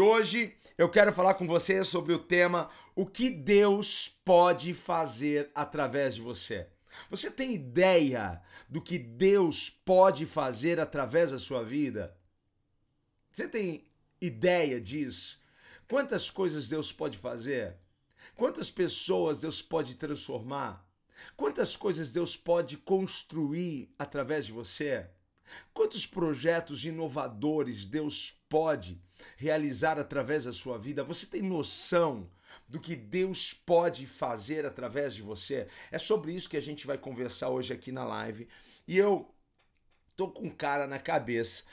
E hoje eu quero falar com você sobre o tema o que Deus pode fazer através de você. Você tem ideia do que Deus pode fazer através da sua vida? Você tem ideia disso? Quantas coisas Deus pode fazer? Quantas pessoas Deus pode transformar? Quantas coisas Deus pode construir através de você? Quantos projetos inovadores Deus pode realizar através da sua vida? Você tem noção do que Deus pode fazer através de você? É sobre isso que a gente vai conversar hoje aqui na live. E eu tô com um cara na cabeça.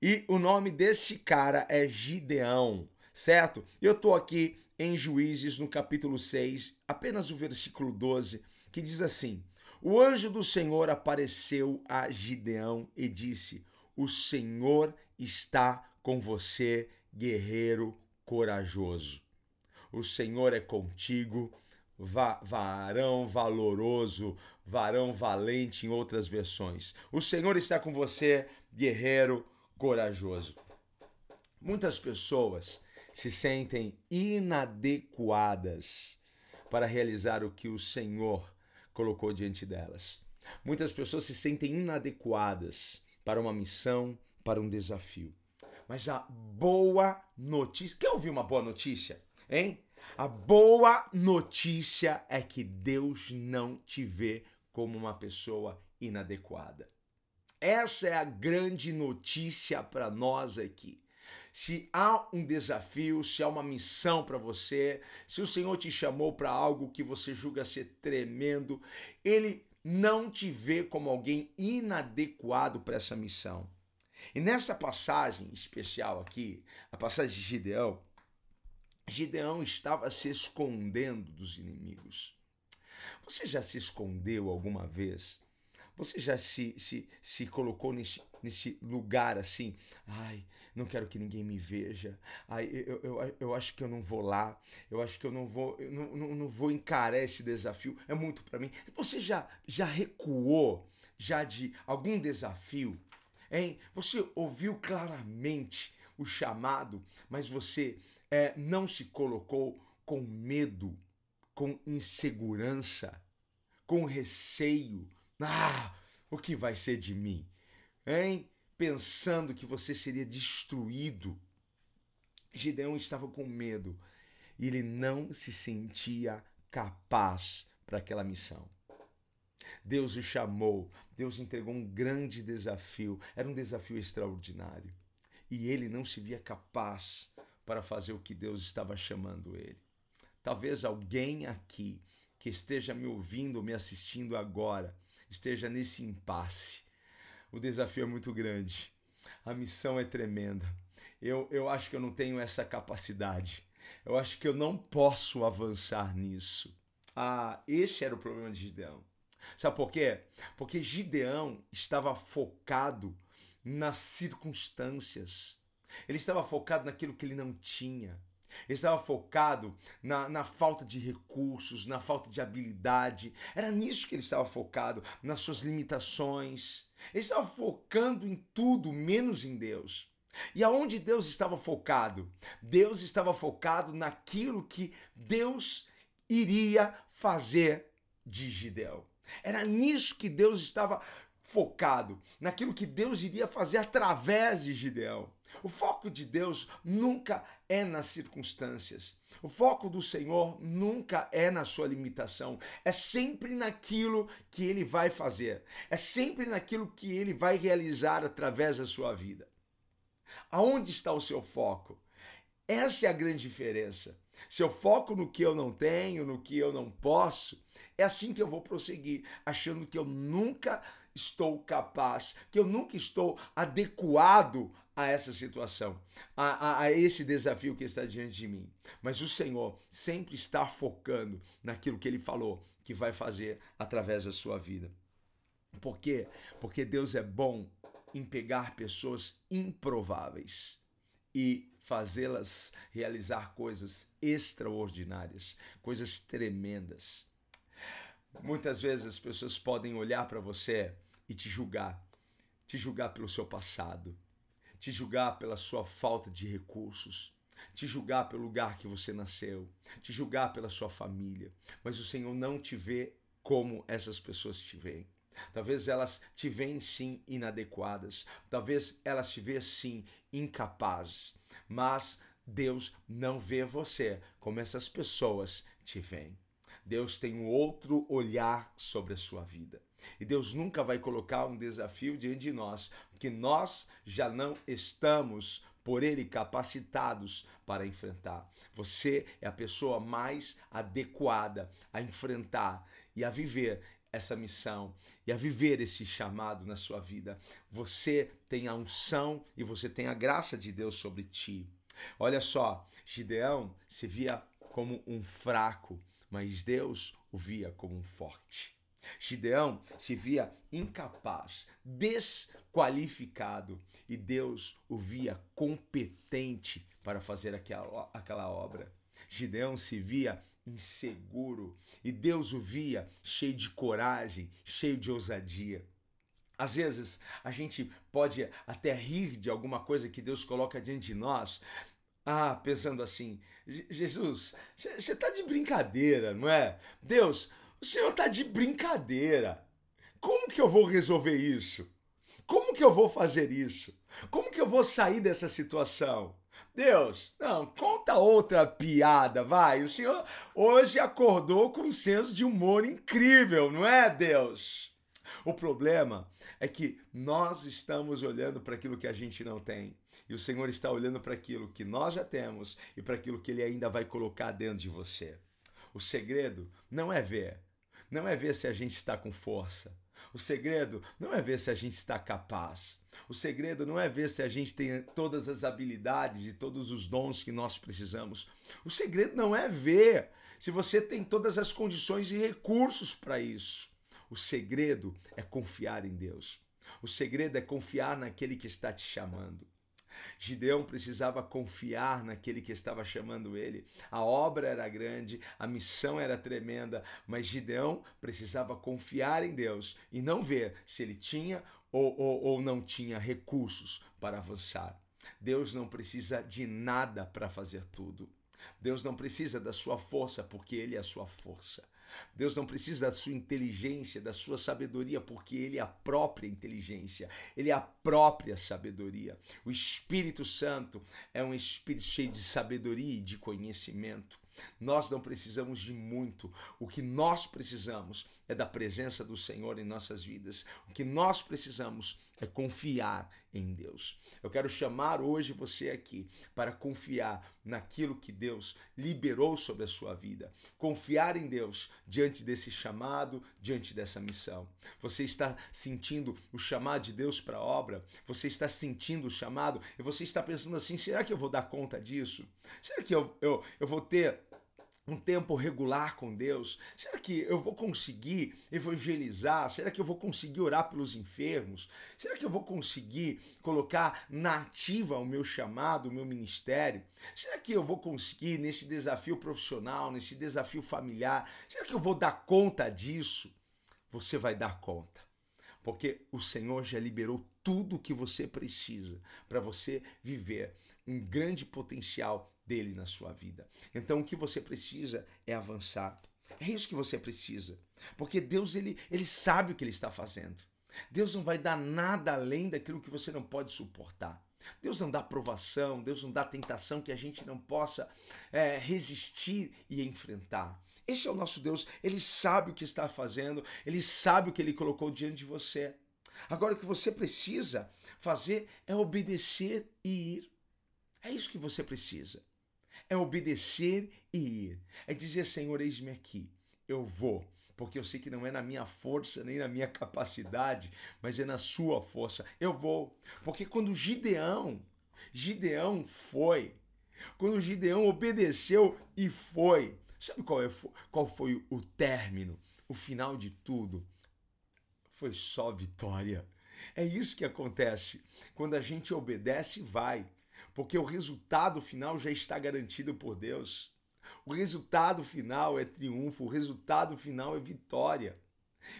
E o nome deste cara é Gideão, certo? Eu tô aqui em Juízes, no capítulo 6, apenas o versículo 12, que diz assim: o anjo do Senhor apareceu a Gideão e disse: O Senhor está com você, guerreiro corajoso. O Senhor é contigo, va varão valoroso, varão valente em outras versões. O Senhor está com você, guerreiro corajoso. Muitas pessoas se sentem inadequadas para realizar o que o Senhor colocou diante delas. Muitas pessoas se sentem inadequadas para uma missão, para um desafio. Mas a boa notícia. Quer ouvir uma boa notícia? Hein? A boa notícia é que Deus não te vê como uma pessoa inadequada. Essa é a grande notícia para nós aqui. Se há um desafio, se há uma missão para você, se o Senhor te chamou para algo que você julga ser tremendo, ele não te vê como alguém inadequado para essa missão. E nessa passagem especial aqui, a passagem de Gideão, Gideão estava se escondendo dos inimigos. Você já se escondeu alguma vez? Você já se, se, se colocou nesse, nesse lugar assim? Ai, não quero que ninguém me veja. Ai, eu, eu, eu acho que eu não vou lá. Eu acho que eu não vou, eu não, não, não vou encarar esse desafio. É muito para mim. Você já, já recuou já de algum desafio? Hein? Você ouviu claramente o chamado, mas você é, não se colocou com medo, com insegurança, com receio ah, o que vai ser de mim? Hein? Pensando que você seria destruído. Gideão estava com medo e ele não se sentia capaz para aquela missão. Deus o chamou, Deus entregou um grande desafio, era um desafio extraordinário. E ele não se via capaz para fazer o que Deus estava chamando ele. Talvez alguém aqui que esteja me ouvindo, me assistindo agora, esteja nesse impasse. O desafio é muito grande, a missão é tremenda. Eu, eu acho que eu não tenho essa capacidade. Eu acho que eu não posso avançar nisso. Ah, esse era o problema de Gideão. Sabe por quê? Porque Gideão estava focado nas circunstâncias. Ele estava focado naquilo que ele não tinha. Ele estava focado na, na falta de recursos, na falta de habilidade. Era nisso que ele estava focado, nas suas limitações. Ele estava focando em tudo menos em Deus. E aonde Deus estava focado? Deus estava focado naquilo que Deus iria fazer de Gideão. Era nisso que Deus estava focado, naquilo que Deus iria fazer através de Gideão. O foco de Deus nunca é nas circunstâncias. O foco do Senhor nunca é na sua limitação. É sempre naquilo que ele vai fazer. É sempre naquilo que ele vai realizar através da sua vida. Aonde está o seu foco? Essa é a grande diferença. Se eu foco no que eu não tenho, no que eu não posso, é assim que eu vou prosseguir, achando que eu nunca estou capaz, que eu nunca estou adequado a essa situação, a, a, a, esse desafio que está diante de mim. Mas o Senhor sempre está focando naquilo que Ele falou que vai fazer através da sua vida. Por quê? Porque Deus é bom em pegar pessoas improváveis e fazê-las realizar coisas extraordinárias, coisas tremendas. Muitas vezes as pessoas podem olhar para você e te julgar, te julgar pelo seu passado, te julgar pela sua falta de recursos, te julgar pelo lugar que você nasceu, te julgar pela sua família, mas o Senhor não te vê como essas pessoas te veem. Talvez elas te veem sim inadequadas, talvez elas te veem sim incapazes, mas Deus não vê você como essas pessoas te veem. Deus tem um outro olhar sobre a sua vida. E Deus nunca vai colocar um desafio diante de nós que nós já não estamos por ele capacitados para enfrentar. Você é a pessoa mais adequada a enfrentar e a viver essa missão e a viver esse chamado na sua vida. Você tem a unção e você tem a graça de Deus sobre ti. Olha só, Gideão se via como um fraco, mas Deus o via como um forte. Gideão se via incapaz, desqualificado, e Deus o via competente para fazer aquela, aquela obra. Gideão se via inseguro e Deus o via cheio de coragem, cheio de ousadia. Às vezes a gente pode até rir de alguma coisa que Deus coloca diante de nós, ah, pensando assim, Jesus, você está de brincadeira, não é? Deus, o Senhor está de brincadeira. Como que eu vou resolver isso? Como que eu vou fazer isso? Como que eu vou sair dessa situação? Deus, não, conta outra piada, vai. O senhor hoje acordou com um senso de humor incrível, não é, Deus? O problema é que nós estamos olhando para aquilo que a gente não tem. E o Senhor está olhando para aquilo que nós já temos e para aquilo que Ele ainda vai colocar dentro de você. O segredo não é ver, não é ver se a gente está com força. O segredo não é ver se a gente está capaz. O segredo não é ver se a gente tem todas as habilidades e todos os dons que nós precisamos. O segredo não é ver se você tem todas as condições e recursos para isso. O segredo é confiar em Deus. O segredo é confiar naquele que está te chamando. Gideão precisava confiar naquele que estava chamando ele. A obra era grande, a missão era tremenda, mas Gideão precisava confiar em Deus e não ver se ele tinha ou, ou, ou não tinha recursos para avançar. Deus não precisa de nada para fazer tudo. Deus não precisa da sua força, porque Ele é a sua força. Deus não precisa da sua inteligência, da sua sabedoria, porque Ele é a própria inteligência, Ele é a própria sabedoria. O Espírito Santo é um espírito cheio de sabedoria e de conhecimento. Nós não precisamos de muito. O que nós precisamos é da presença do Senhor em nossas vidas. O que nós precisamos é confiar em Deus. Eu quero chamar hoje você aqui para confiar naquilo que Deus liberou sobre a sua vida. Confiar em Deus diante desse chamado, diante dessa missão. Você está sentindo o chamado de Deus para a obra? Você está sentindo o chamado e você está pensando assim: será que eu vou dar conta disso? Será que eu, eu, eu vou ter um tempo regular com Deus? Será que eu vou conseguir evangelizar? Será que eu vou conseguir orar pelos enfermos? Será que eu vou conseguir colocar na ativa o meu chamado, o meu ministério? Será que eu vou conseguir nesse desafio profissional, nesse desafio familiar? Será que eu vou dar conta disso? Você vai dar conta. Porque o Senhor já liberou tudo o que você precisa para você viver um grande potencial dele na sua vida. Então o que você precisa é avançar. É isso que você precisa. Porque Deus ele, ele sabe o que ele está fazendo. Deus não vai dar nada além daquilo que você não pode suportar. Deus não dá provação, Deus não dá tentação que a gente não possa é, resistir e enfrentar. Esse é o nosso Deus, ele sabe o que está fazendo, ele sabe o que ele colocou diante de você. Agora, o que você precisa fazer é obedecer e ir. É isso que você precisa é obedecer e ir. É dizer, Senhor, eis-me aqui. Eu vou. porque eu sei que não é na minha força nem na minha capacidade, mas é na sua força. Eu vou. Porque quando Gideão, Gideão foi, quando Gideão obedeceu e foi, sabe qual, é, qual foi o término, o final de tudo? Foi só vitória. É isso que acontece. Quando a gente obedece, vai. Porque o resultado final já está garantido por Deus. O resultado final é triunfo, o resultado final é vitória.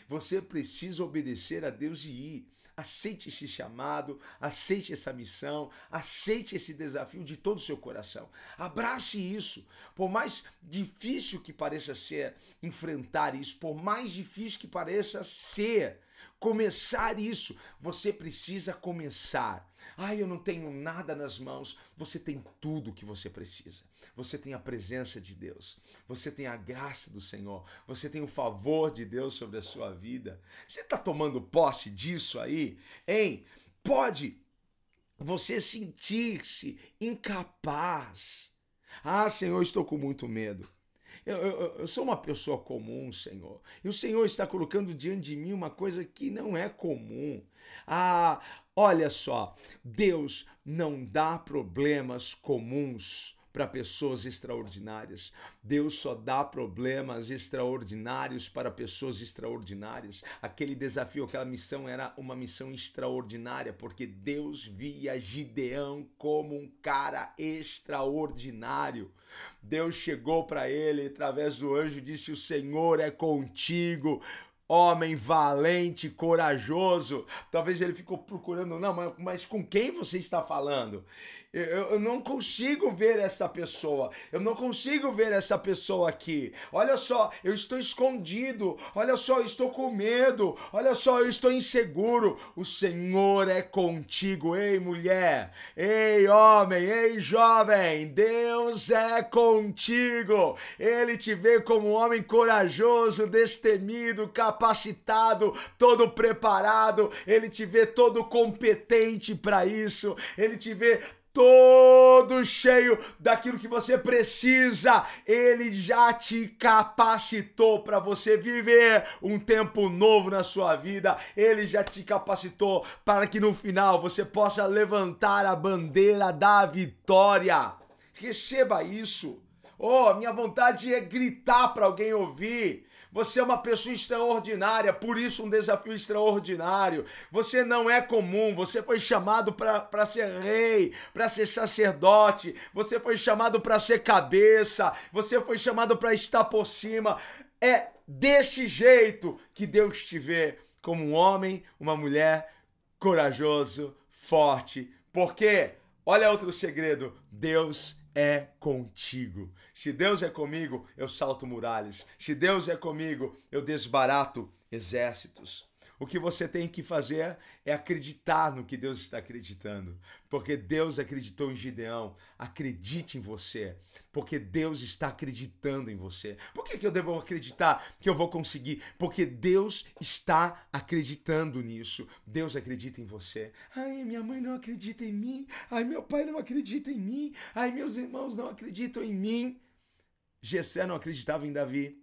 Você precisa obedecer a Deus e ir. Aceite esse chamado, aceite essa missão, aceite esse desafio de todo o seu coração. Abrace isso. Por mais difícil que pareça ser enfrentar isso, por mais difícil que pareça ser começar isso, você precisa começar. Ai, eu não tenho nada nas mãos. Você tem tudo o que você precisa. Você tem a presença de Deus. Você tem a graça do Senhor. Você tem o favor de Deus sobre a sua vida. Você está tomando posse disso aí? Hein? Pode você sentir-se incapaz. Ah, Senhor, estou com muito medo. Eu, eu, eu, sou uma pessoa comum, Senhor. E o Senhor está colocando diante de mim uma coisa que não é comum. Ah, olha só, Deus não dá problemas comuns para pessoas extraordinárias. Deus só dá problemas extraordinários para pessoas extraordinárias. Aquele desafio, aquela missão era uma missão extraordinária, porque Deus via Gideão como um cara extraordinário. Deus chegou para ele através do anjo e disse: O Senhor é contigo homem valente, corajoso. Talvez ele ficou procurando, não, mas, mas com quem você está falando? Eu, eu, não consigo ver essa pessoa. Eu não consigo ver essa pessoa aqui. Olha só, eu estou escondido. Olha só, eu estou com medo. Olha só, eu estou inseguro. O Senhor é contigo, ei mulher, ei homem, ei jovem. Deus é contigo. Ele te vê como um homem corajoso, destemido, capacitado, todo preparado. Ele te vê todo competente para isso. Ele te vê todo cheio daquilo que você precisa. Ele já te capacitou para você viver um tempo novo na sua vida. Ele já te capacitou para que no final você possa levantar a bandeira da vitória. Receba isso. Oh, minha vontade é gritar para alguém ouvir. Você é uma pessoa extraordinária, por isso um desafio extraordinário. Você não é comum, você foi chamado para ser rei, para ser sacerdote, você foi chamado para ser cabeça, você foi chamado para estar por cima. É desse jeito que Deus te vê como um homem, uma mulher corajoso, forte. Porque, olha outro segredo: Deus é contigo. Se Deus é comigo, eu salto muralhas. Se Deus é comigo, eu desbarato exércitos. O que você tem que fazer é acreditar no que Deus está acreditando. Porque Deus acreditou em Gideão. Acredite em você. Porque Deus está acreditando em você. Por que, que eu devo acreditar que eu vou conseguir? Porque Deus está acreditando nisso. Deus acredita em você. Ai, minha mãe não acredita em mim. Ai, meu pai não acredita em mim. Ai, meus irmãos não acreditam em mim. Gessé não acreditava em Davi.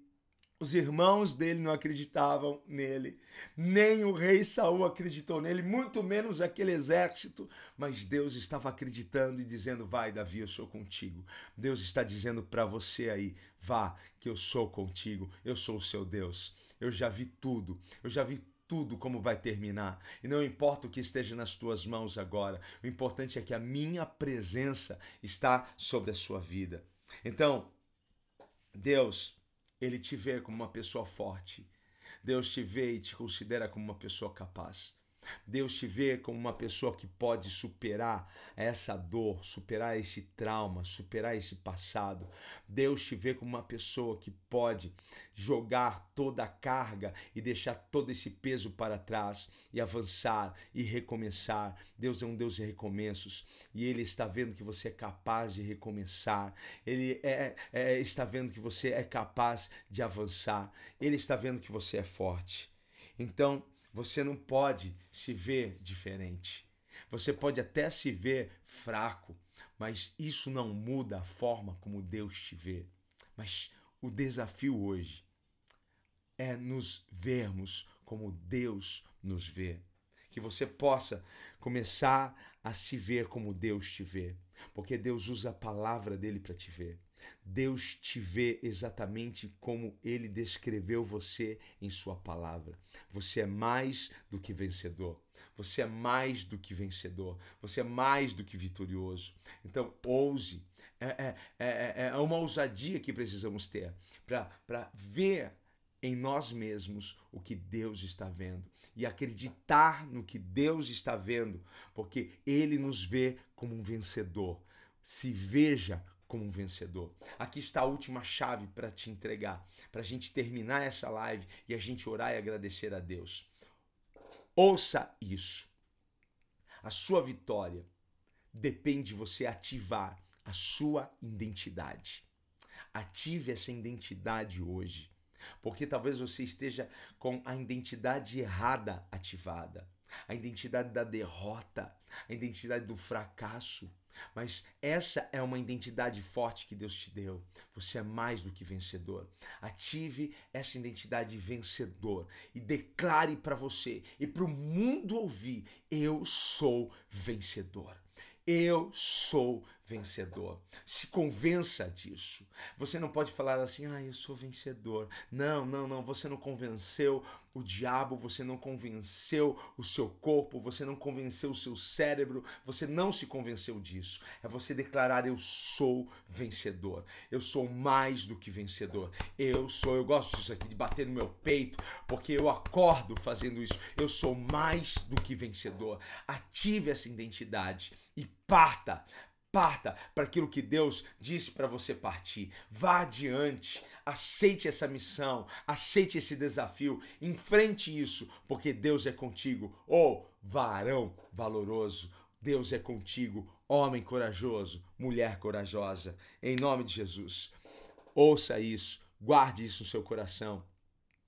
Os irmãos dele não acreditavam nele, nem o rei Saul acreditou nele, muito menos aquele exército. Mas Deus estava acreditando e dizendo: Vai, Davi, eu sou contigo. Deus está dizendo para você aí: Vá, que eu sou contigo, eu sou o seu Deus. Eu já vi tudo, eu já vi tudo como vai terminar. E não importa o que esteja nas tuas mãos agora, o importante é que a minha presença está sobre a sua vida. Então, Deus ele te vê como uma pessoa forte. Deus te vê e te considera como uma pessoa capaz. Deus te vê como uma pessoa que pode superar essa dor, superar esse trauma, superar esse passado. Deus te vê como uma pessoa que pode jogar toda a carga e deixar todo esse peso para trás e avançar e recomeçar. Deus é um Deus de recomeços e Ele está vendo que você é capaz de recomeçar. Ele é, é, está vendo que você é capaz de avançar. Ele está vendo que você é forte. Então, você não pode se ver diferente. Você pode até se ver fraco, mas isso não muda a forma como Deus te vê. Mas o desafio hoje, é nos vermos como Deus nos vê. Que você possa começar a se ver como Deus te vê, porque Deus usa a palavra dele para te ver. Deus te vê exatamente como ele descreveu você em sua palavra. Você é mais do que vencedor. Você é mais do que vencedor. Você é mais do que vitorioso. Então, ouse. É, é, é, é uma ousadia que precisamos ter para ver em nós mesmos o que Deus está vendo e acreditar no que Deus está vendo, porque Ele nos vê como um vencedor. Se veja como um vencedor. Aqui está a última chave para te entregar, para a gente terminar essa live e a gente orar e agradecer a Deus. Ouça isso. A sua vitória depende de você ativar a sua identidade. Ative essa identidade hoje, porque talvez você esteja com a identidade errada ativada, a identidade da derrota, a identidade do fracasso. Mas essa é uma identidade forte que Deus te deu. Você é mais do que vencedor. Ative essa identidade vencedor e declare para você e para o mundo ouvir: eu sou vencedor. Eu sou vencedor. Se convença disso. Você não pode falar assim, ah, eu sou vencedor. Não, não, não. Você não convenceu o diabo, você não convenceu o seu corpo, você não convenceu o seu cérebro, você não se convenceu disso. É você declarar: eu sou vencedor. Eu sou mais do que vencedor. Eu sou, eu gosto disso aqui, de bater no meu peito, porque eu acordo fazendo isso. Eu sou mais do que vencedor. Ative essa identidade e parta Parta para aquilo que Deus disse para você partir. Vá adiante. Aceite essa missão. Aceite esse desafio. Enfrente isso, porque Deus é contigo. Oh, varão valoroso. Deus é contigo. Homem corajoso. Mulher corajosa. Em nome de Jesus. Ouça isso. Guarde isso no seu coração.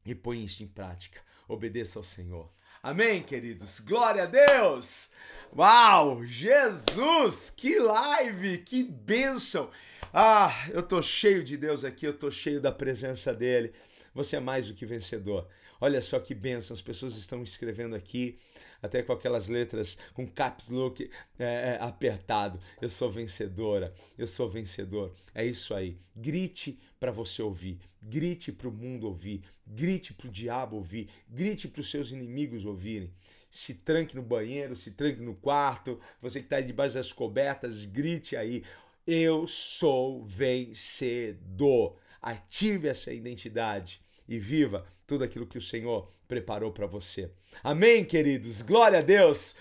E põe isso em prática. Obedeça ao Senhor. Amém, queridos? Glória a Deus! Uau! Jesus! Que live! Que bênção! Ah, eu tô cheio de Deus aqui, eu tô cheio da presença dele. Você é mais do que vencedor. Olha só que bênção, as pessoas estão escrevendo aqui, até com aquelas letras, com caps look é, é, apertado. Eu sou vencedora, eu sou vencedor. É isso aí. Grite para você ouvir, grite para o mundo ouvir, grite para o diabo ouvir, grite para os seus inimigos ouvirem. Se tranque no banheiro, se tranque no quarto, você que está debaixo das cobertas, grite aí. Eu sou vencedor. Ative essa identidade e viva tudo aquilo que o Senhor preparou para você. Amém, queridos? Glória a Deus!